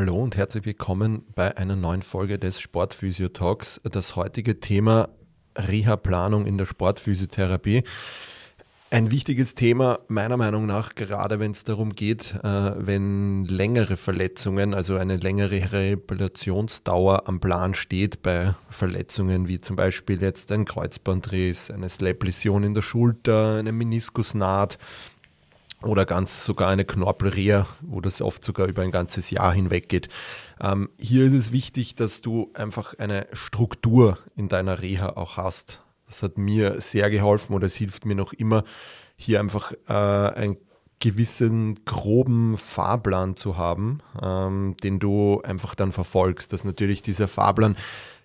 Hallo und herzlich willkommen bei einer neuen Folge des Sportphysio Talks. Das heutige Thema Reha-Planung in der Sportphysiotherapie. Ein wichtiges Thema meiner Meinung nach, gerade wenn es darum geht, äh, wenn längere Verletzungen, also eine längere Rehabilitationsdauer am Plan steht bei Verletzungen wie zum Beispiel jetzt ein Kreuzbandriss, eine Slap-Läsion in der Schulter, eine Meniskusnaht, oder ganz sogar eine Knorpelreha, wo das oft sogar über ein ganzes Jahr hinweg geht. Ähm, hier ist es wichtig, dass du einfach eine Struktur in deiner Reha auch hast. Das hat mir sehr geholfen oder es hilft mir noch immer, hier einfach äh, einen gewissen groben Fahrplan zu haben, ähm, den du einfach dann verfolgst. Dass natürlich dieser Fahrplan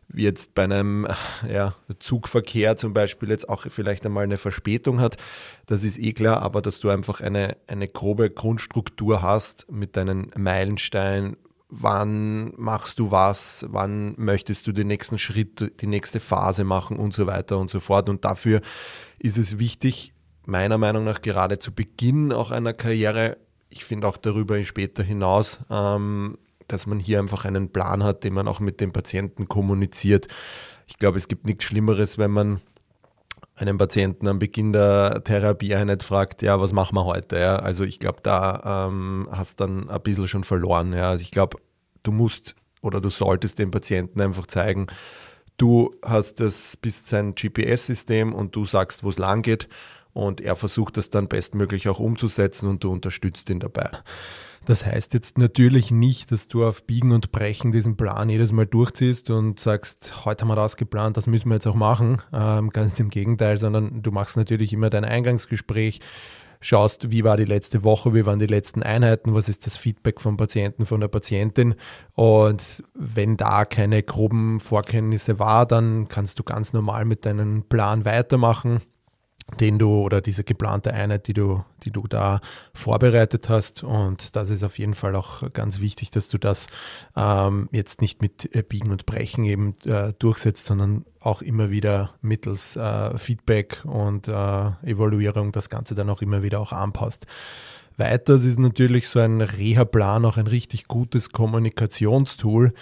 wie jetzt bei einem ja, Zugverkehr zum Beispiel jetzt auch vielleicht einmal eine Verspätung hat, das ist eh klar, aber dass du einfach eine, eine grobe Grundstruktur hast mit deinen Meilensteinen, wann machst du was, wann möchtest du den nächsten Schritt, die nächste Phase machen und so weiter und so fort. Und dafür ist es wichtig, meiner Meinung nach gerade zu Beginn auch einer Karriere, ich finde auch darüber später hinaus, ähm, dass man hier einfach einen Plan hat, den man auch mit dem Patienten kommuniziert. Ich glaube, es gibt nichts Schlimmeres, wenn man einen Patienten am Beginn der Therapieeinheit fragt, ja, was machen wir heute? Ja? Also ich glaube, da ähm, hast dann ein bisschen schon verloren. Ja? Also ich glaube, du musst oder du solltest dem Patienten einfach zeigen, du hast das bis sein GPS-System und du sagst, wo es lang geht und er versucht das dann bestmöglich auch umzusetzen und du unterstützt ihn dabei. Das heißt jetzt natürlich nicht, dass du auf Biegen und Brechen diesen Plan jedes Mal durchziehst und sagst, heute haben wir das geplant, das müssen wir jetzt auch machen. Ähm, ganz im Gegenteil, sondern du machst natürlich immer dein Eingangsgespräch, schaust, wie war die letzte Woche, wie waren die letzten Einheiten, was ist das Feedback vom Patienten, von der Patientin. Und wenn da keine groben Vorkenntnisse war, dann kannst du ganz normal mit deinem Plan weitermachen den du oder diese geplante Einheit, die du, die du da vorbereitet hast. Und das ist auf jeden Fall auch ganz wichtig, dass du das ähm, jetzt nicht mit äh, Biegen und Brechen eben äh, durchsetzt, sondern auch immer wieder mittels äh, Feedback und äh, Evaluierung das Ganze dann auch immer wieder auch anpasst. Weiters ist natürlich so ein Reha-Plan auch ein richtig gutes Kommunikationstool,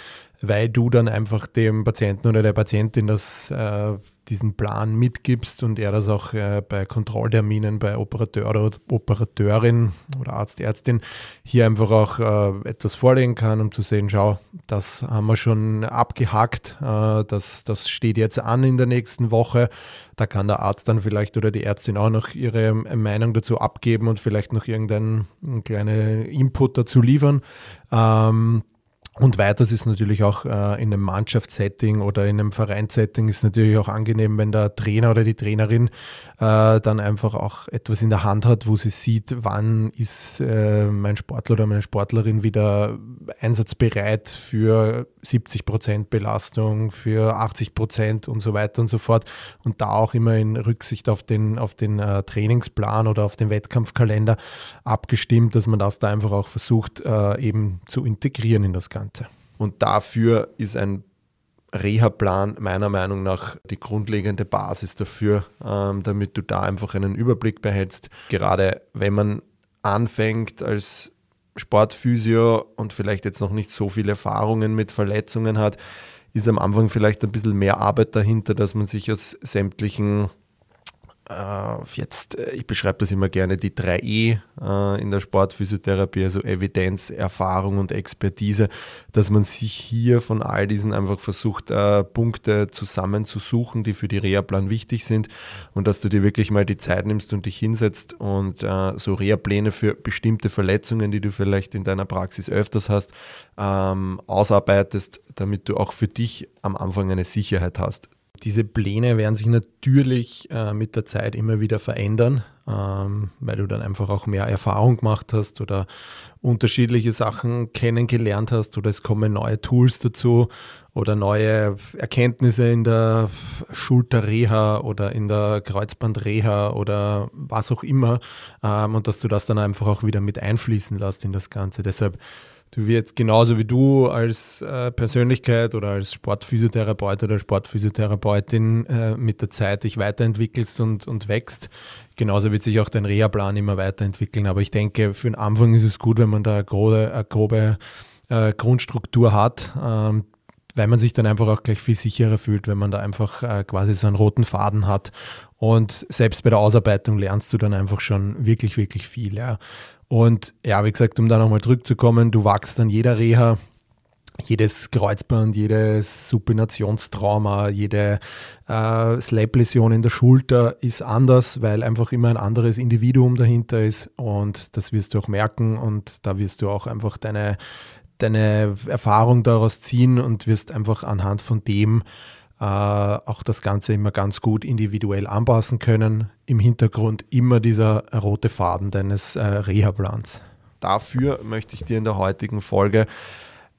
weil du dann einfach dem Patienten oder der Patientin das äh, diesen Plan mitgibst und er das auch äh, bei Kontrollterminen bei Operateur oder Operateurin oder Arzt, Ärztin hier einfach auch äh, etwas vorlegen kann, um zu sehen, schau, das haben wir schon abgehackt, äh, das, das steht jetzt an in der nächsten Woche. Da kann der Arzt dann vielleicht oder die Ärztin auch noch ihre Meinung dazu abgeben und vielleicht noch irgendeinen kleinen Input dazu liefern. Ähm, und weiters ist natürlich auch äh, in einem Mannschaftssetting oder in einem Vereinssetting ist natürlich auch angenehm, wenn der Trainer oder die Trainerin äh, dann einfach auch etwas in der Hand hat, wo sie sieht, wann ist äh, mein Sportler oder meine Sportlerin wieder einsatzbereit für 70 Prozent Belastung, für 80 Prozent und so weiter und so fort. Und da auch immer in Rücksicht auf den, auf den äh, Trainingsplan oder auf den Wettkampfkalender abgestimmt, dass man das da einfach auch versucht, äh, eben zu integrieren in das. Ganze. Und dafür ist ein Reha-Plan meiner Meinung nach die grundlegende Basis dafür, ähm, damit du da einfach einen Überblick behältst. Gerade wenn man anfängt als Sportphysio und vielleicht jetzt noch nicht so viele Erfahrungen mit Verletzungen hat, ist am Anfang vielleicht ein bisschen mehr Arbeit dahinter, dass man sich aus sämtlichen jetzt, äh, ich beschreibe das immer gerne, die 3E äh, in der Sportphysiotherapie, also Evidenz, Erfahrung und Expertise, dass man sich hier von all diesen einfach versucht, Punkte zusammenzusuchen, die für die Reha-Plan wichtig sind und dass du dir wirklich mal die Zeit nimmst und dich hinsetzt und so Reha-Pläne für bestimmte Verletzungen, die du vielleicht in deiner Praxis öfters hast, ähm, ausarbeitest, damit du auch für dich am Anfang eine Sicherheit hast. Diese Pläne werden sich natürlich äh, mit der Zeit immer wieder verändern. ähm, weil du dann einfach auch mehr Erfahrung gemacht hast oder unterschiedliche Sachen kennengelernt hast oder es kommen neue Tools dazu oder neue Erkenntnisse in der Schulterreha oder in der Kreuzbandreha oder was auch immer ähm, und dass du das dann einfach auch wieder mit einfließen lässt in das Ganze. Deshalb du wirst genauso wie du als äh, Persönlichkeit oder als Sportphysiotherapeut oder Sportphysiotherapeutin äh, mit der Zeit dich weiterentwickelst und, und wächst. Genauso wird sich auch dein Reha-Plan immer weiterentwickeln. Aber ich denke, für den Anfang ist es gut, wenn man da eine grobe, eine grobe äh, Grundstruktur hat, ähm, weil man sich dann einfach auch gleich viel sicherer fühlt, wenn man da einfach äh, quasi so einen roten Faden hat. Und selbst bei der Ausarbeitung lernst du dann einfach schon wirklich, wirklich viel. Ja. Und ja, wie gesagt, um da nochmal zurückzukommen, du wachst an jeder Reha, jedes Kreuzband, jedes Supinationstrauma, jede äh, Slap-Läsion in der Schulter ist anders, weil einfach immer ein anderes Individuum dahinter ist. Und das wirst du auch merken. Und da wirst du auch einfach deine, deine Erfahrung daraus ziehen und wirst einfach anhand von dem auch das Ganze immer ganz gut individuell anpassen können. Im Hintergrund immer dieser rote Faden deines äh, Reha-Plans. Dafür möchte ich dir in der heutigen Folge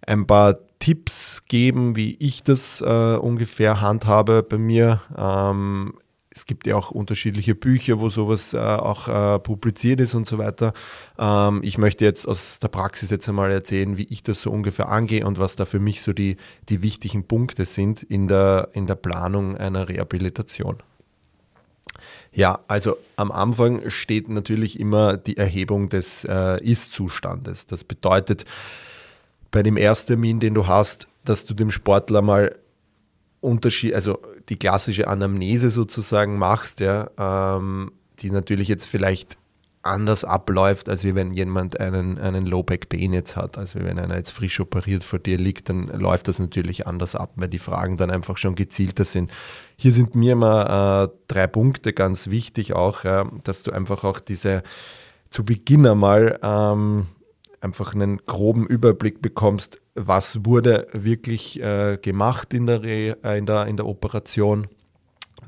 ein paar Tipps geben, wie ich das äh, ungefähr handhabe bei mir. Ähm, es gibt ja auch unterschiedliche Bücher, wo sowas äh, auch äh, publiziert ist und so weiter. Ähm, ich möchte jetzt aus der Praxis jetzt einmal erzählen, wie ich das so ungefähr angehe und was da für mich so die, die wichtigen Punkte sind in der, in der Planung einer Rehabilitation. Ja, also am Anfang steht natürlich immer die Erhebung des äh, Ist-Zustandes. Das bedeutet, bei dem Ersttermin, den du hast, dass du dem Sportler mal Unterschied, also die klassische Anamnese sozusagen machst, ja, ähm, die natürlich jetzt vielleicht anders abläuft, als wenn jemand einen, einen Low-Back-Pain jetzt hat. Also wenn einer jetzt frisch operiert vor dir liegt, dann läuft das natürlich anders ab, weil die Fragen dann einfach schon gezielter sind. Hier sind mir immer äh, drei Punkte ganz wichtig auch, ja, dass du einfach auch diese zu Beginn einmal ähm, einfach einen groben Überblick bekommst, was wurde wirklich äh, gemacht in der, äh, in, der, in der Operation,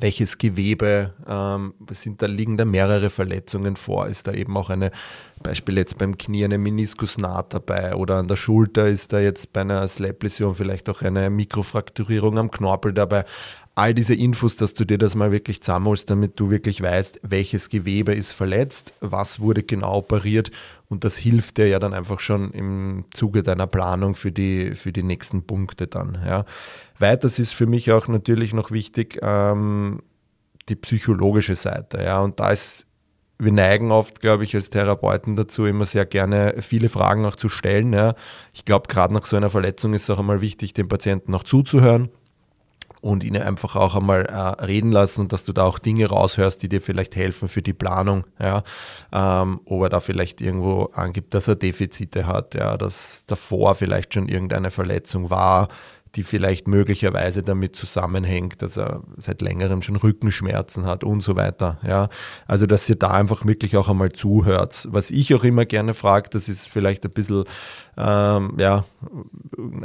welches Gewebe, ähm, sind da liegen da mehrere Verletzungen vor, ist da eben auch eine, Beispiel jetzt beim Knie eine Meniskusnaht dabei oder an der Schulter ist da jetzt bei einer Slap-Läsion vielleicht auch eine Mikrofrakturierung am Knorpel dabei all diese Infos, dass du dir das mal wirklich zusammenholst, damit du wirklich weißt, welches Gewebe ist verletzt, was wurde genau operiert und das hilft dir ja dann einfach schon im Zuge deiner Planung für die, für die nächsten Punkte dann. Ja. Weiters ist für mich auch natürlich noch wichtig ähm, die psychologische Seite. Ja. Und da ist wir neigen oft, glaube ich, als Therapeuten dazu, immer sehr gerne viele Fragen auch zu stellen. Ja. Ich glaube, gerade nach so einer Verletzung ist es auch einmal wichtig, dem Patienten auch zuzuhören und ihn einfach auch einmal äh, reden lassen und dass du da auch Dinge raushörst, die dir vielleicht helfen für die Planung, ja, ähm, ob er da vielleicht irgendwo angibt, dass er Defizite hat, ja, dass davor vielleicht schon irgendeine Verletzung war, die vielleicht möglicherweise damit zusammenhängt, dass er seit längerem schon Rückenschmerzen hat und so weiter. Ja, also dass ihr da einfach wirklich auch einmal zuhört. Was ich auch immer gerne frage, das ist vielleicht ein bisschen ähm, ja,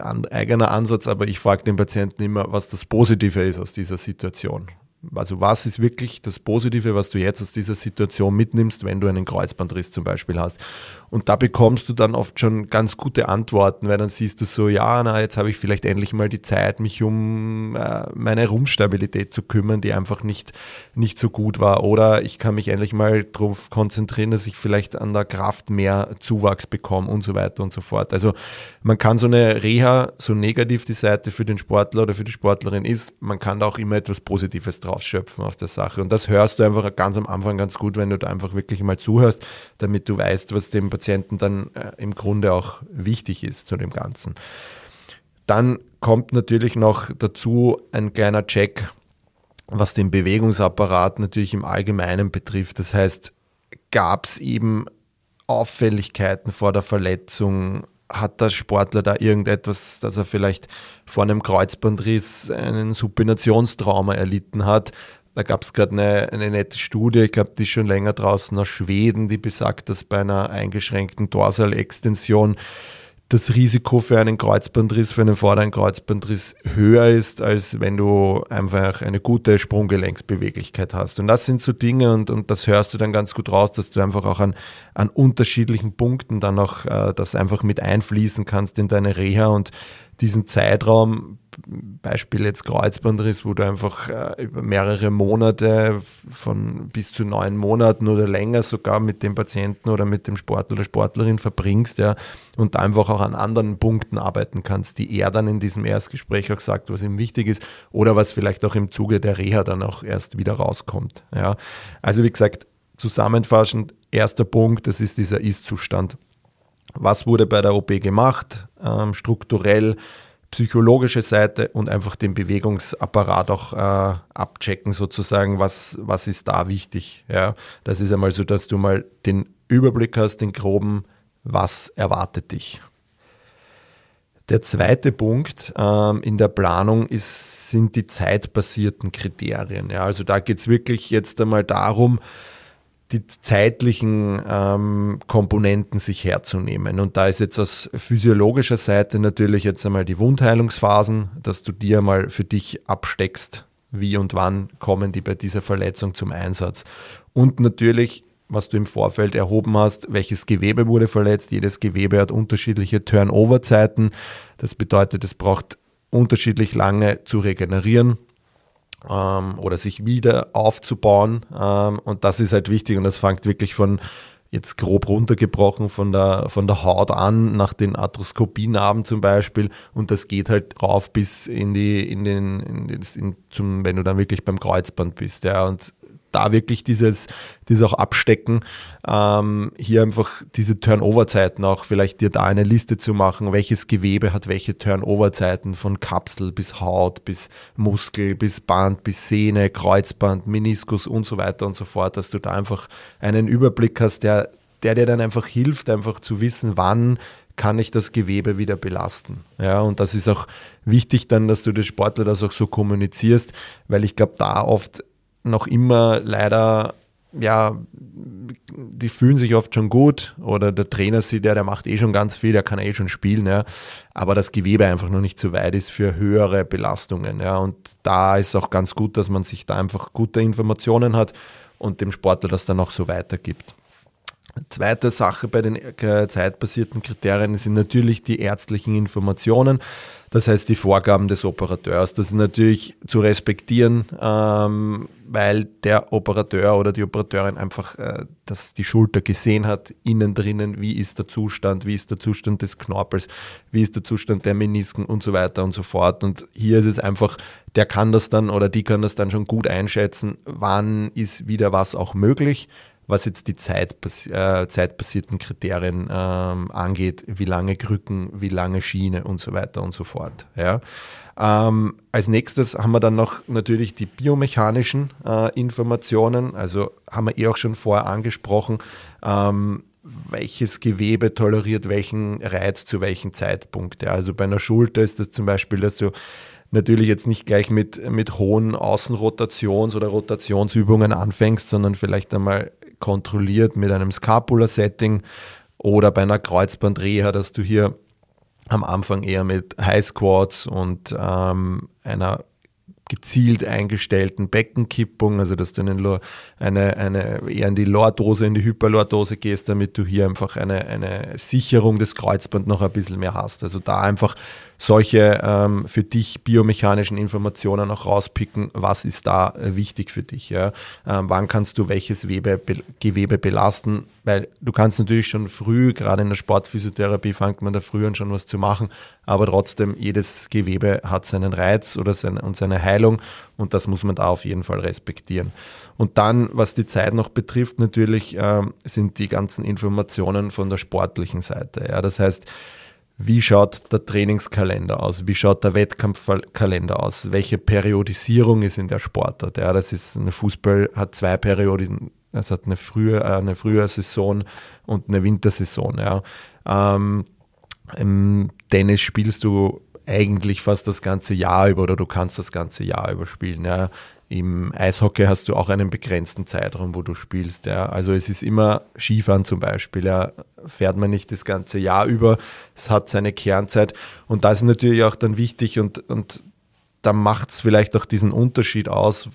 ein eigener Ansatz, aber ich frage den Patienten immer, was das Positive ist aus dieser Situation. Also was ist wirklich das Positive, was du jetzt aus dieser Situation mitnimmst, wenn du einen Kreuzbandriss zum Beispiel hast? Und da bekommst du dann oft schon ganz gute Antworten, weil dann siehst du so, ja, na, jetzt habe ich vielleicht endlich mal die Zeit, mich um äh, meine Rumpfstabilität zu kümmern, die einfach nicht, nicht so gut war. Oder ich kann mich endlich mal darauf konzentrieren, dass ich vielleicht an der Kraft mehr Zuwachs bekomme und so weiter und so fort. Also man kann so eine Reha, so negativ die Seite für den Sportler oder für die Sportlerin ist, man kann da auch immer etwas Positives drauf schöpfen aus der Sache. Und das hörst du einfach ganz am Anfang ganz gut, wenn du da einfach wirklich mal zuhörst, damit du weißt, was dem Patienten dann äh, im Grunde auch wichtig ist zu dem Ganzen. Dann kommt natürlich noch dazu ein kleiner Check, was den Bewegungsapparat natürlich im Allgemeinen betrifft. Das heißt, gab es eben Auffälligkeiten vor der Verletzung? Hat der Sportler da irgendetwas, dass er vielleicht vor einem Kreuzbandriss einen Supinationstrauma erlitten hat? Da gab es gerade eine, eine nette Studie, ich glaube, die ist schon länger draußen aus Schweden, die besagt, dass bei einer eingeschränkten Dorsalextension das Risiko für einen Kreuzbandriss, für einen vorderen Kreuzbandriss höher ist, als wenn du einfach eine gute Sprunggelenksbeweglichkeit hast. Und das sind so Dinge und, und das hörst du dann ganz gut raus, dass du einfach auch an, an unterschiedlichen Punkten dann auch äh, das einfach mit einfließen kannst in deine Reha und diesen Zeitraum, Beispiel jetzt Kreuzbandriss, wo du einfach äh, über mehrere Monate von bis zu neun Monaten oder länger sogar mit dem Patienten oder mit dem Sportler oder Sportlerin verbringst, ja, und einfach auch an anderen Punkten arbeiten kannst, die er dann in diesem Erstgespräch auch sagt, was ihm wichtig ist oder was vielleicht auch im Zuge der Reha dann auch erst wieder rauskommt. Ja. Also wie gesagt, zusammenfassend, erster Punkt, das ist dieser Ist-Zustand was wurde bei der OP gemacht, ähm, strukturell, psychologische Seite und einfach den Bewegungsapparat auch äh, abchecken, sozusagen, was, was ist da wichtig. Ja? Das ist einmal so, dass du mal den Überblick hast, den groben, was erwartet dich. Der zweite Punkt ähm, in der Planung ist, sind die zeitbasierten Kriterien. Ja? Also da geht es wirklich jetzt einmal darum, die zeitlichen ähm, Komponenten sich herzunehmen. Und da ist jetzt aus physiologischer Seite natürlich jetzt einmal die Wundheilungsphasen, dass du dir mal für dich absteckst, wie und wann kommen die bei dieser Verletzung zum Einsatz. Und natürlich, was du im Vorfeld erhoben hast, welches Gewebe wurde verletzt. Jedes Gewebe hat unterschiedliche Turnover-Zeiten. Das bedeutet, es braucht unterschiedlich lange zu regenerieren ähm, oder sich wieder aufzubauen. Ähm, und das ist halt wichtig und das fängt wirklich von jetzt grob runtergebrochen von der, von der Haut an, nach den Arthroskopienarben zum Beispiel. Und das geht halt rauf bis in die, in den, in den in zum, wenn du dann wirklich beim Kreuzband bist. Ja. Und da wirklich dieses, dieses auch abstecken, ähm, hier einfach diese Turnover-Zeiten auch vielleicht dir da eine Liste zu machen, welches Gewebe hat welche Turnover-Zeiten von Kapsel bis Haut, bis Muskel, bis Band, bis Sehne, Kreuzband, Meniskus und so weiter und so fort, dass du da einfach einen Überblick hast, der, der dir dann einfach hilft, einfach zu wissen, wann kann ich das Gewebe wieder belasten. Ja, und das ist auch wichtig dann, dass du das Sportler das auch so kommunizierst, weil ich glaube, da oft noch immer leider, ja, die fühlen sich oft schon gut oder der Trainer sieht, ja, der macht eh schon ganz viel, der kann eh schon spielen, ja, aber das Gewebe einfach noch nicht zu weit ist für höhere Belastungen, ja, und da ist auch ganz gut, dass man sich da einfach gute Informationen hat und dem Sportler das dann auch so weitergibt. Zweite Sache bei den äh, zeitbasierten Kriterien sind natürlich die ärztlichen Informationen. Das heißt, die Vorgaben des Operateurs, das ist natürlich zu respektieren, ähm, weil der Operateur oder die Operateurin einfach äh, das, die Schulter gesehen hat, innen drinnen, wie ist der Zustand, wie ist der Zustand des Knorpels, wie ist der Zustand der Menisken und so weiter und so fort. Und hier ist es einfach, der kann das dann oder die kann das dann schon gut einschätzen, wann ist wieder was auch möglich was jetzt die Zeit, äh, zeitbasierten Kriterien ähm, angeht, wie lange Krücken, wie lange Schiene und so weiter und so fort. Ja. Ähm, als nächstes haben wir dann noch natürlich die biomechanischen äh, Informationen, also haben wir eh auch schon vorher angesprochen, ähm, welches Gewebe toleriert welchen Reiz zu welchem Zeitpunkt. Ja. Also bei einer Schulter ist das zum Beispiel, dass du natürlich jetzt nicht gleich mit, mit hohen Außenrotations- oder Rotationsübungen anfängst, sondern vielleicht einmal kontrolliert mit einem Scapula-Setting oder bei einer Kreuzbandreha, dass du hier am Anfang eher mit High Squats und ähm, einer gezielt eingestellten Beckenkippung, also dass du eine, eine, eine, eher in die Lordose, in die Hyperlordose gehst, damit du hier einfach eine, eine Sicherung des Kreuzbands noch ein bisschen mehr hast. Also da einfach solche ähm, für dich biomechanischen Informationen auch rauspicken, was ist da äh, wichtig für dich. Ja? Ähm, wann kannst du welches Webe, Be Gewebe belasten, weil du kannst natürlich schon früh, gerade in der Sportphysiotherapie fängt man da früh an schon was zu machen, aber trotzdem jedes Gewebe hat seinen Reiz oder seine, und seine Heilung und das muss man da auf jeden Fall respektieren. Und dann, was die Zeit noch betrifft, natürlich äh, sind die ganzen Informationen von der sportlichen Seite. Ja? Das heißt, wie schaut der Trainingskalender aus, wie schaut der Wettkampfkalender aus, welche Periodisierung ist in der Sportart. Ja, das ist eine Fußball hat zwei Perioden, es hat eine frühe, äh, eine Frühjahrsaison und eine Wintersaison. Ja. Ähm, Im Tennis spielst du eigentlich fast das ganze Jahr über oder du kannst das ganze Jahr über spielen. Ja. Im Eishockey hast du auch einen begrenzten Zeitraum, wo du spielst. Ja. Also es ist immer Skifahren zum Beispiel. Ja. Fährt man nicht das ganze Jahr über. Es hat seine Kernzeit. Und das ist natürlich auch dann wichtig und, und da macht es vielleicht auch diesen Unterschied aus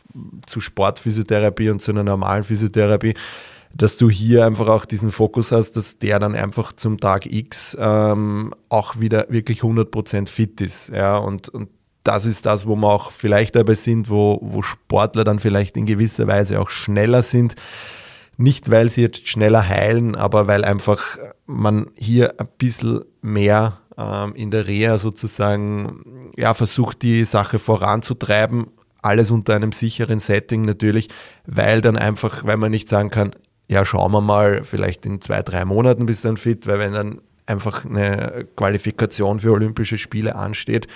zu Sportphysiotherapie und zu einer normalen Physiotherapie, dass du hier einfach auch diesen Fokus hast, dass der dann einfach zum Tag X ähm, auch wieder wirklich 100% fit ist. Ja, und, und das ist das, wo wir auch vielleicht dabei sind, wo, wo Sportler dann vielleicht in gewisser Weise auch schneller sind. Nicht, weil sie jetzt schneller heilen, aber weil einfach man hier ein bisschen mehr ähm, in der Reha sozusagen ja, versucht, die Sache voranzutreiben. Alles unter einem sicheren Setting natürlich, weil dann einfach, weil man nicht sagen kann, ja, schauen wir mal, vielleicht in zwei, drei Monaten bist du dann fit, weil wenn dann einfach eine Qualifikation für Olympische Spiele ansteht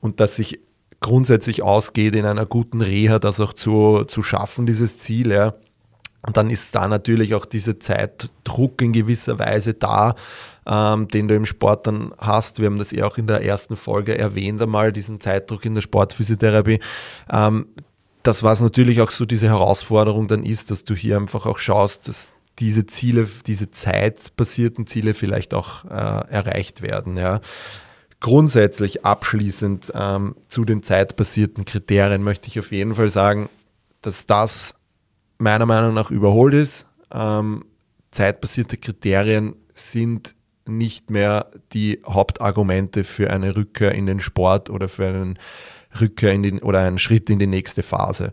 und das sich grundsätzlich ausgeht, in einer guten Reha das auch zu, zu schaffen, dieses Ziel, ja. Und dann ist da natürlich auch dieser Zeitdruck in gewisser Weise da, ähm, den du im Sport dann hast. Wir haben das ja auch in der ersten Folge erwähnt einmal, diesen Zeitdruck in der Sportphysiotherapie. Ähm, das, was natürlich auch so diese Herausforderung dann ist, dass du hier einfach auch schaust, dass diese Ziele, diese zeitbasierten Ziele vielleicht auch äh, erreicht werden. Ja. Grundsätzlich abschließend ähm, zu den zeitbasierten Kriterien möchte ich auf jeden Fall sagen, dass das meiner Meinung nach überholt ist. Ähm, zeitbasierte Kriterien sind nicht mehr die Hauptargumente für eine Rückkehr in den Sport oder für einen Rückkehr in den oder einen Schritt in die nächste Phase.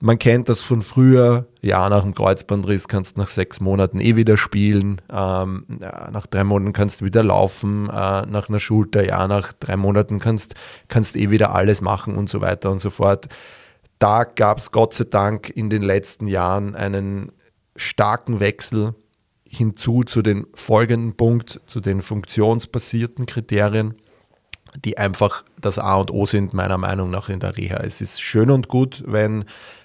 Man kennt das von früher, ja, nach dem Kreuzbandriss kannst du nach sechs Monaten eh wieder spielen, ähm, ja, nach drei Monaten kannst du wieder laufen, äh, nach einer Schulter, ja, nach drei Monaten kannst du eh wieder alles machen und so weiter und so fort. Da gab es Gott sei Dank in den letzten Jahren einen starken Wechsel hinzu zu den folgenden Punkt, zu den funktionsbasierten Kriterien, die einfach das A und O sind, meiner Meinung nach in der Reha. Es ist schön und gut, wenn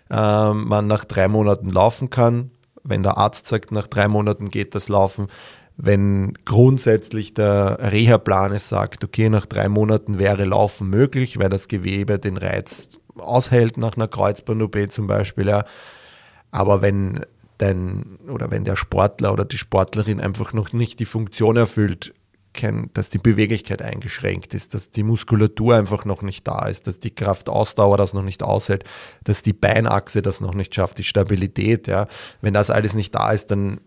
äh, man nach drei Monaten laufen kann, wenn der Arzt sagt, nach drei Monaten geht das Laufen, wenn grundsätzlich der Reha-Plan es sagt, okay, nach drei Monaten wäre Laufen möglich, weil das Gewebe den Reiz aushält nach einer Kreuzband-OP zum Beispiel, ja. Aber wenn dein oder wenn der Sportler oder die Sportlerin einfach noch nicht die Funktion erfüllt, kein, dass die Beweglichkeit eingeschränkt ist, dass die Muskulatur einfach noch nicht da ist, dass die Kraftausdauer das noch nicht aushält, dass die Beinachse das noch nicht schafft, die Stabilität, ja. Wenn das alles nicht da ist, dann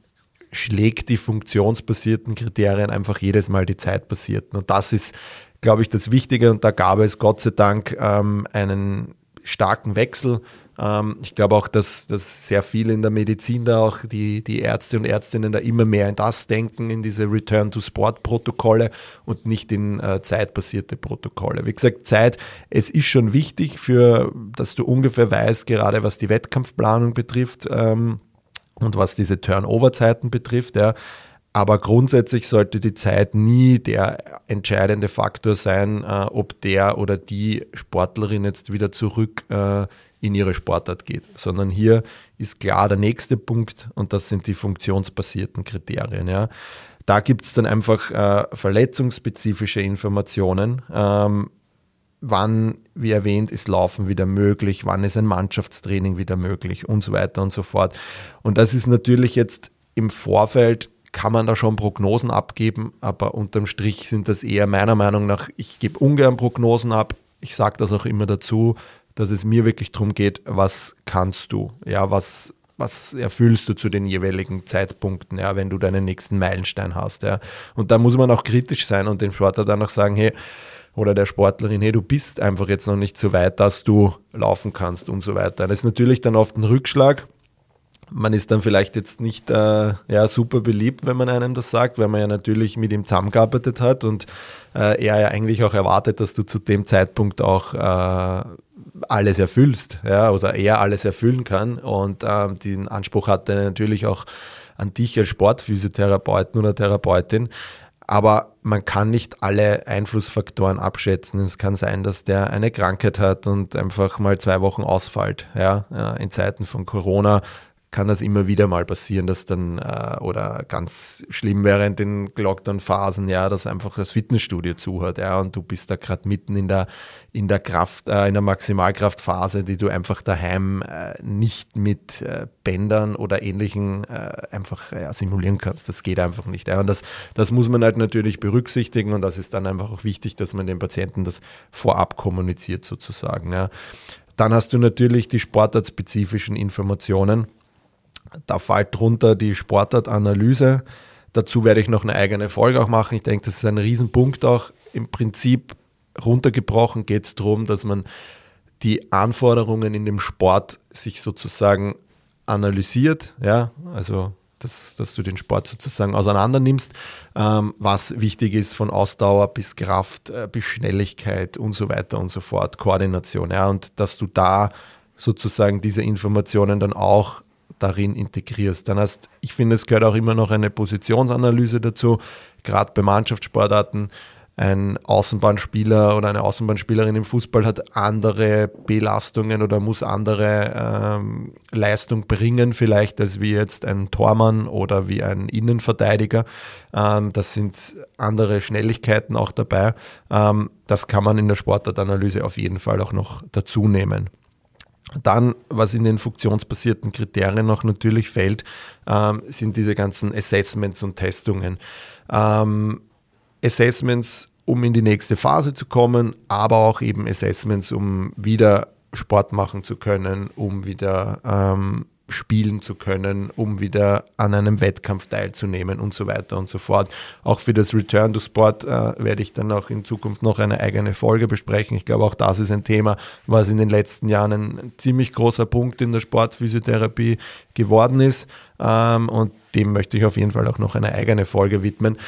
schlägt die funktionsbasierten Kriterien einfach jedes Mal die zeitbasierten. Und das ist, glaube ich, das Wichtige. Und da gab es Gott sei Dank ähm, einen starken Wechsel ähm, ich glaube auch, dass, dass sehr viele in der Medizin da auch die, die Ärzte und Ärztinnen da immer mehr in das denken, in diese Return-to-Sport-Protokolle und nicht in äh, zeitbasierte Protokolle. Wie gesagt, Zeit, es ist schon wichtig für, dass du ungefähr weißt, gerade was die Wettkampfplanung betrifft ähm, und was diese Turnover-Zeiten betrifft, ja. Aber grundsätzlich sollte die Zeit nie der entscheidende Faktor sein, äh, ob der oder die Sportlerin jetzt wieder zurück äh, in ihre Sportart geht, sondern hier ist klar der nächste Punkt und das sind die funktionsbasierten Kriterien. Ja. Da gibt es dann einfach äh, verletzungsspezifische Informationen. Ähm, wann, wie erwähnt, ist Laufen wieder möglich, wann ist ein Mannschaftstraining wieder möglich und so weiter und so fort. Und das ist natürlich jetzt im Vorfeld kann man da schon Prognosen abgeben, aber unterm Strich sind das eher meiner Meinung nach, ich gebe ungern Prognosen ab. Ich sage das auch immer dazu, dass es mir wirklich darum geht, was kannst du, ja, was, was erfüllst du zu den jeweiligen Zeitpunkten, ja, wenn du deinen nächsten Meilenstein hast, ja. Und da muss man auch kritisch sein und dem Sportler dann auch sagen, hey, oder der Sportlerin, hey, du bist einfach jetzt noch nicht so weit, dass du laufen kannst und so weiter. Das ist natürlich dann oft ein Rückschlag. Man ist dann vielleicht jetzt nicht äh, ja, super beliebt, wenn man einem das sagt, weil man ja natürlich mit ihm zusammengearbeitet hat und äh, er ja eigentlich auch erwartet, dass du zu dem Zeitpunkt auch äh, alles erfüllst, ja, oder er alles erfüllen kann. Und ähm, den Anspruch hat er natürlich auch an dich als Sportphysiotherapeuten oder Therapeutin. Aber man kann nicht alle Einflussfaktoren abschätzen. Es kann sein, dass der eine Krankheit hat und einfach mal zwei Wochen ausfällt. Ja, in Zeiten von Corona kann das immer wieder mal passieren, dass dann, äh, oder ganz schlimm wäre in den Lockdown-Phasen, ja, dass einfach das Fitnessstudio zuhört, ja, und du bist da gerade mitten in der, in der Kraft, äh, in der Maximalkraftphase, die du einfach daheim äh, nicht mit äh, Bändern oder ähnlichen äh, einfach ja, simulieren kannst. Das geht einfach nicht. Ja. Und das, das muss man halt natürlich berücksichtigen und das ist dann einfach auch wichtig, dass man den Patienten das vorab kommuniziert sozusagen. Ja. Dann hast du natürlich die sportartspezifischen Informationen da fällt drunter die Sportartanalyse. Dazu werde ich noch eine eigene Folge auch machen. Ich denke, das ist ein Riesenpunkt auch. Im Prinzip runtergebrochen geht es darum, dass man die Anforderungen in dem Sport sich sozusagen analysiert, ja, also dass, dass du den Sport sozusagen auseinander nimmst, ähm, was wichtig ist von Ausdauer bis Kraft, äh, bis Schnelligkeit und so weiter und so fort, Koordination, ja, und dass du da sozusagen diese Informationen dann auch darin integrierst. Dann hast, ich finde, es gehört auch immer noch eine Positionsanalyse dazu, gerade bei Mannschaftssportarten. Ein Außenbahnspieler oder eine Außenbahnspielerin im Fußball hat andere Belastungen oder muss andere ähm, Leistung bringen, vielleicht als wie jetzt ein Tormann oder wie ein Innenverteidiger. Ähm, das sind andere Schnelligkeiten auch dabei. Ähm, das kann man in der Sportartanalyse auf jeden Fall auch noch dazu nehmen. Dann, was in den funktionsbasierten Kriterien noch natürlich fällt, ähm, sind diese ganzen Assessments und Testungen. Ähm, Assessments, um in die nächste Phase zu kommen, aber auch eben Assessments, um wieder Sport machen zu können, um wieder ähm, spielen zu können, um wieder an einem Wettkampf teilzunehmen und so weiter und so fort. Auch für das Return to Sport äh, werde ich dann auch in Zukunft noch eine eigene Folge besprechen. Ich glaube, auch das ist ein Thema, was in den letzten Jahren ein, ziemlich großer Punkt in der Sportphysiotherapie geworden ist. Ähm, und dem möchte ich auf jeden Fall auch noch eine eigene Folge widmen.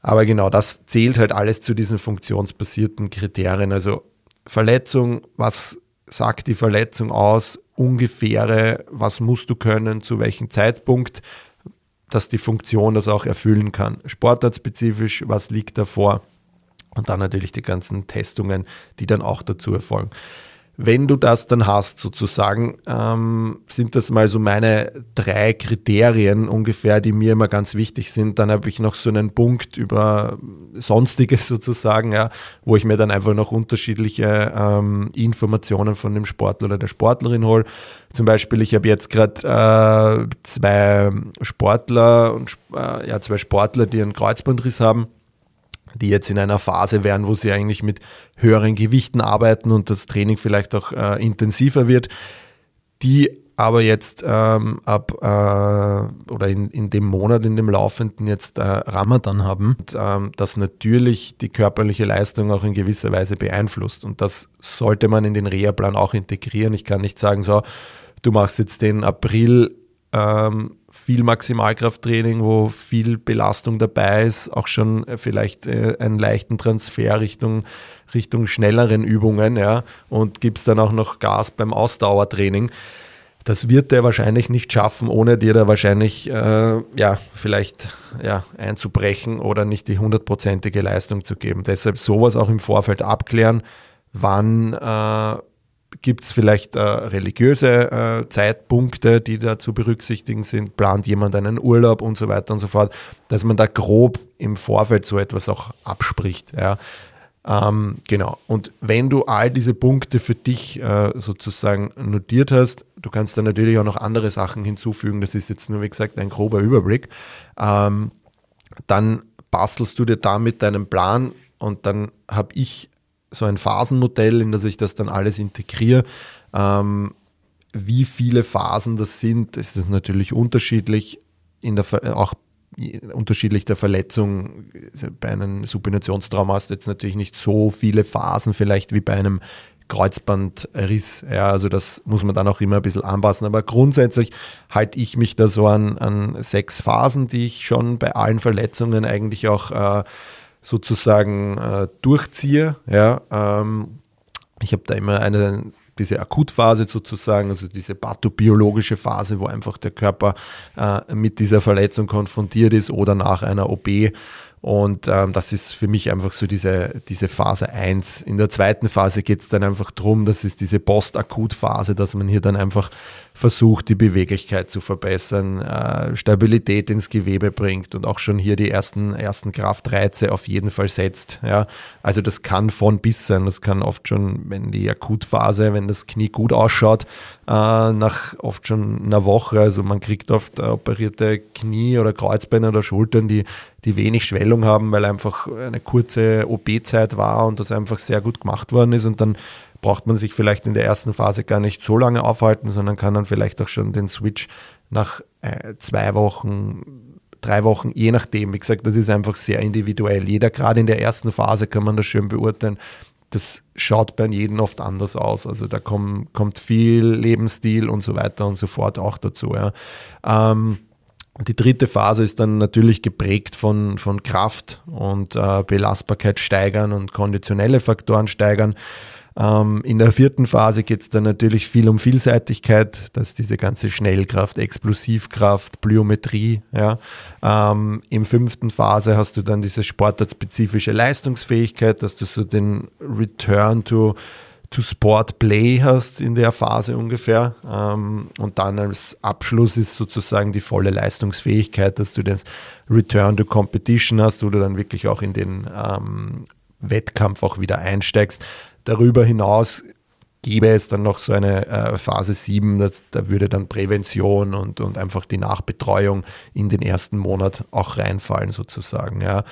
Aber genau, das zählt halt alles zu diesen funktionsbasierten Kriterien. Also Verletzung, was sagt die Verletzung aus? Ungefähre, was musst du können, zu welchem Zeitpunkt, dass die Funktion das auch erfüllen kann. Sportartspezifisch, was liegt davor? Und dann natürlich die ganzen Testungen, die dann auch dazu erfolgen. Wenn du das dann hast, sozusagen, ähm, sind das mal so meine drei Kriterien ungefähr, die mir immer ganz wichtig sind. Dann habe ich noch so einen Punkt über Sonstiges sozusagen, ja, wo ich mir dann einfach noch unterschiedliche ähm, Informationen von dem Sportler oder der Sportlerin hole. Zum Beispiel, ich habe jetzt gerade äh, zwei Sportler und äh, ja, zwei Sportler, die einen Kreuzbandriss haben die jetzt in einer Phase wären, wo sie eigentlich mit höheren Gewichten arbeiten und das Training vielleicht auch äh, intensiver wird, die aber jetzt ähm, ab äh, oder in, in dem Monat, in dem laufenden jetzt äh, Ramadan haben, und, ähm, das natürlich die körperliche Leistung auch in gewisser Weise beeinflusst. Und das sollte man in den Reha-Plan auch integrieren. Ich kann nicht sagen, so, du machst jetzt den April ähm, viel Maximalkrafttraining, wo viel Belastung dabei ist, auch schon vielleicht äh, einen leichten Transfer Richtung, Richtung schnelleren Übungen, ja, und gibst dann auch noch Gas beim Ausdauertraining. Das wird er wahrscheinlich nicht schaffen, ohne dir da wahrscheinlich äh, ja, vielleicht ja, einzubrechen oder nicht die hundertprozentige Leistung zu geben. Deshalb sowas auch im Vorfeld abklären, wann äh, Gibt es vielleicht äh, religiöse äh, Zeitpunkte, die da zu berücksichtigen sind? Plant jemand einen Urlaub und so weiter und so fort? Dass man da grob im Vorfeld so etwas auch abspricht. Ja. Ähm, genau. Und wenn du all diese Punkte für dich äh, sozusagen notiert hast, du kannst dann natürlich auch noch andere Sachen hinzufügen. Das ist jetzt nur, wie gesagt, ein grober Überblick. Ähm, dann bastelst du dir damit deinen Plan und dann habe ich so ein Phasenmodell, in das ich das dann alles integriere. Ähm, wie viele Phasen das sind, das ist natürlich unterschiedlich, in der, auch unterschiedlich der Verletzung. Bei einem Supinationstrauma hast du jetzt natürlich nicht so viele Phasen vielleicht wie bei einem Kreuzbandriss. Ja, also das muss man dann auch immer ein bisschen anpassen. Aber grundsätzlich halte ich mich da so an, an sechs Phasen, die ich schon bei allen Verletzungen eigentlich auch äh, sozusagen äh, durchziehe. Ja, ähm, ich habe da immer eine diese Akutphase sozusagen, also diese pathobiologische Phase, wo einfach der Körper äh, mit dieser Verletzung konfrontiert ist oder nach einer OP Und ähm, das ist für mich einfach so diese, diese Phase 1. In der zweiten Phase geht es dann einfach darum, das ist diese Post-Akut-Phase, dass man hier dann einfach versucht, die Beweglichkeit zu verbessern, äh, Stabilität ins Gewebe bringt und auch schon hier die ersten, ersten Kraftreize auf jeden Fall setzt. Ja. Also das kann von bis sein. Das kann oft schon, wenn die Akutphase, wenn das Knie gut ausschaut, äh, nach oft schon einer Woche, also man kriegt oft operierte Knie oder Kreuzbeine oder Schultern, die die wenig Schwellung haben, weil einfach eine kurze OP-Zeit war und das einfach sehr gut gemacht worden ist und dann braucht man sich vielleicht in der ersten Phase gar nicht so lange aufhalten, sondern kann dann vielleicht auch schon den Switch nach äh, zwei Wochen, drei Wochen, je nachdem. Wie gesagt, das ist einfach sehr individuell. Jeder, gerade in der ersten Phase, kann man das schön beurteilen. Das schaut bei jedem oft anders aus. Also da kommt, kommt viel Lebensstil und so weiter und so fort auch dazu. Ja. Ähm, die dritte Phase ist dann natürlich geprägt von, von Kraft und äh, Belastbarkeit steigern und konditionelle Faktoren steigern. Ähm, in der vierten Phase geht es dann natürlich viel um Vielseitigkeit, dass diese ganze Schnellkraft, Explosivkraft, Plyometrie. Ja. Ähm, Im fünften Phase hast du dann diese sportartspezifische Leistungsfähigkeit, dass du so den Return to to Sport Play hast in der Phase ungefähr. Ähm, und dann als Abschluss ist sozusagen die volle Leistungsfähigkeit, dass du den Return to Competition hast, wo du dann wirklich auch in den ähm, Wettkampf auch wieder einsteigst. Darüber hinaus gäbe es dann noch so eine äh, Phase 7, das, da würde dann Prävention und, und einfach die Nachbetreuung in den ersten Monat auch reinfallen sozusagen. Ja.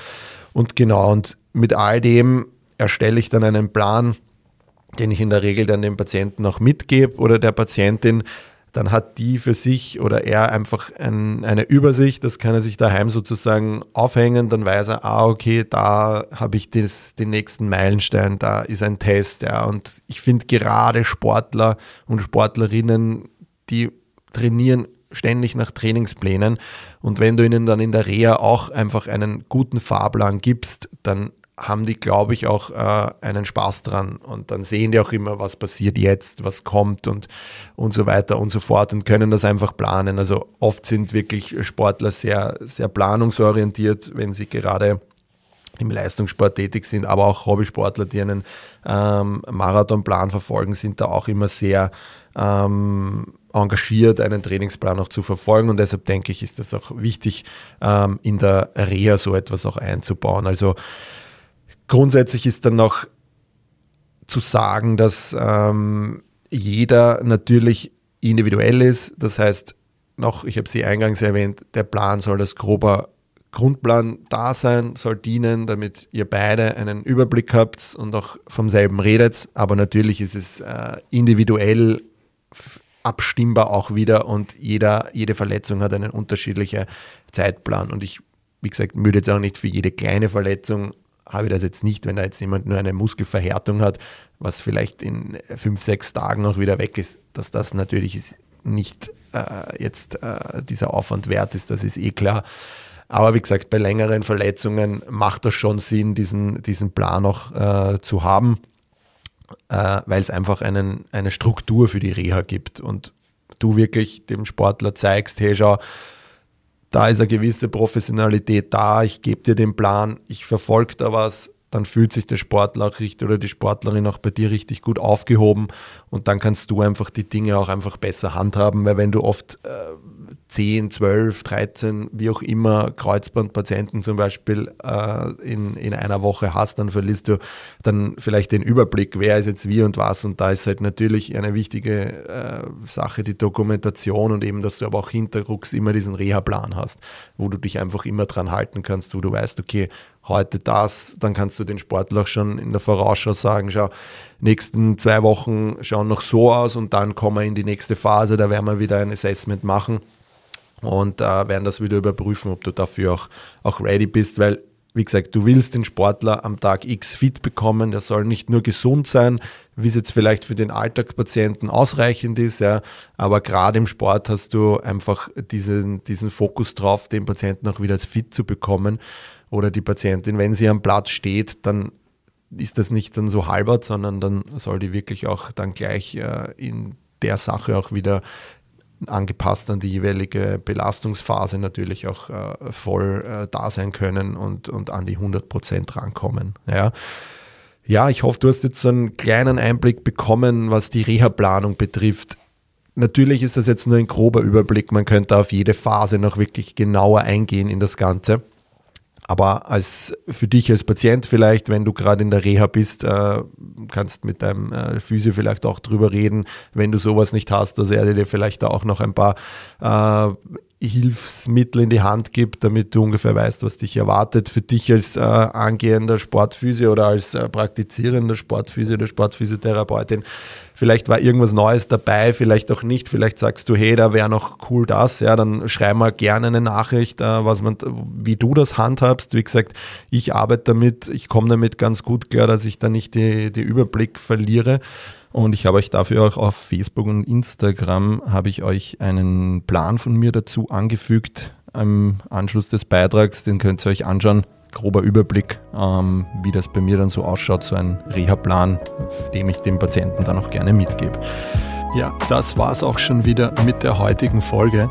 Und genau, und mit all dem erstelle ich dann einen Plan, den ich in der Regel dann dem Patienten auch mitgebe oder der Patientin, dann hat die für sich oder er einfach ein, eine Übersicht, das kann er sich daheim sozusagen aufhängen, dann weiß er, ah, okay, da habe ich das, den nächsten Meilenstein, da ist ein Test. Ja. Und ich finde gerade Sportler und Sportlerinnen, die trainieren ständig nach Trainingsplänen. Und wenn du ihnen dann in der Reha auch einfach einen guten Fahrplan gibst, dann haben die, glaube ich, auch äh, einen Spaß dran. Und dann sehen die auch immer, was passiert jetzt, was kommt und, und so weiter und so fort und können das einfach planen. Also oft sind wirklich Sportler sehr, sehr planungsorientiert, wenn sie gerade im Leistungssport tätig sind, aber auch Hobbysportler, die einen ähm, Marathonplan verfolgen, sind da auch immer sehr ähm, engagiert, einen Trainingsplan auch zu verfolgen. Und deshalb denke ich, ist das auch wichtig, ähm, in der Reha so etwas auch einzubauen. Also Grundsätzlich ist dann noch zu sagen, dass ähm, jeder natürlich individuell ist. Das heißt, noch, ich habe Sie eingangs erwähnt, der Plan soll als grober Grundplan da sein, soll dienen, damit ihr beide einen Überblick habt und auch vom selben redet. Aber natürlich ist es äh, individuell abstimmbar auch wieder und jeder, jede Verletzung hat einen unterschiedlichen Zeitplan. Und ich, wie gesagt, würde jetzt auch nicht für jede kleine Verletzung habe ich das jetzt nicht, wenn da jetzt jemand nur eine Muskelverhärtung hat, was vielleicht in fünf, sechs Tagen auch wieder weg ist, dass das natürlich nicht äh, jetzt äh, dieser Aufwand wert ist, das ist eh klar. Aber wie gesagt, bei längeren Verletzungen macht das schon Sinn, diesen, diesen Plan auch äh, zu haben, äh, weil es einfach einen, eine Struktur für die Reha gibt und du wirklich dem Sportler zeigst, hey schau, da ist eine gewisse Professionalität da, ich gebe dir den Plan, ich verfolge da was, dann fühlt sich der Sportler auch richtig oder die Sportlerin auch bei dir richtig gut aufgehoben. Und dann kannst du einfach die Dinge auch einfach besser handhaben, weil wenn du oft äh, 10, 12, 13, wie auch immer Kreuzbandpatienten zum Beispiel äh, in, in einer Woche hast, dann verlierst du dann vielleicht den Überblick, wer ist jetzt wie und was. Und da ist halt natürlich eine wichtige äh, Sache die Dokumentation und eben, dass du aber auch hinterrucks immer diesen Reha-Plan hast, wo du dich einfach immer dran halten kannst, wo du weißt, okay, heute das, dann kannst du den Sportler schon in der Vorausschau sagen, schau, nächsten zwei Wochen schauen noch so aus und dann kommen wir in die nächste Phase, da werden wir wieder ein Assessment machen und äh, werden das wieder überprüfen, ob du dafür auch, auch ready bist, weil wie gesagt, du willst den Sportler am Tag X fit bekommen, der soll nicht nur gesund sein, wie es jetzt vielleicht für den Alltagspatienten ausreichend ist, ja, aber gerade im Sport hast du einfach diesen, diesen Fokus drauf, den Patienten auch wieder als fit zu bekommen. Oder die Patientin, wenn sie am Platz steht, dann ist das nicht dann so halbert, sondern dann soll die wirklich auch dann gleich äh, in der Sache auch wieder angepasst an die jeweilige Belastungsphase natürlich auch äh, voll äh, da sein können und, und an die 100 Prozent rankommen. Ja. ja, ich hoffe, du hast jetzt so einen kleinen Einblick bekommen, was die Reha-Planung betrifft. Natürlich ist das jetzt nur ein grober Überblick, man könnte auf jede Phase noch wirklich genauer eingehen in das Ganze. Aber als für dich als Patient vielleicht, wenn du gerade in der Reha bist, äh, kannst mit deinem äh, Physio vielleicht auch drüber reden, wenn du sowas nicht hast, dass er dir vielleicht da auch noch ein paar äh, Hilfsmittel in die Hand gibt, damit du ungefähr weißt, was dich erwartet. Für dich als äh, angehender Sportphysio oder als äh, praktizierender Sportphysio oder Sportphysiotherapeutin, vielleicht war irgendwas Neues dabei, vielleicht auch nicht. Vielleicht sagst du, hey, da wäre noch cool das. Ja, dann schreib mal gerne eine Nachricht, äh, was man, wie du das handhabst. Wie gesagt, ich arbeite damit, ich komme damit ganz gut klar, dass ich da nicht die Überblick verliere. Und ich habe euch dafür auch auf Facebook und Instagram habe ich euch einen Plan von mir dazu angefügt im Anschluss des Beitrags. Den könnt ihr euch anschauen. Grober Überblick, ähm, wie das bei mir dann so ausschaut, so ein Reha-Plan, dem ich dem Patienten dann auch gerne mitgebe. Ja, das war es auch schon wieder mit der heutigen Folge.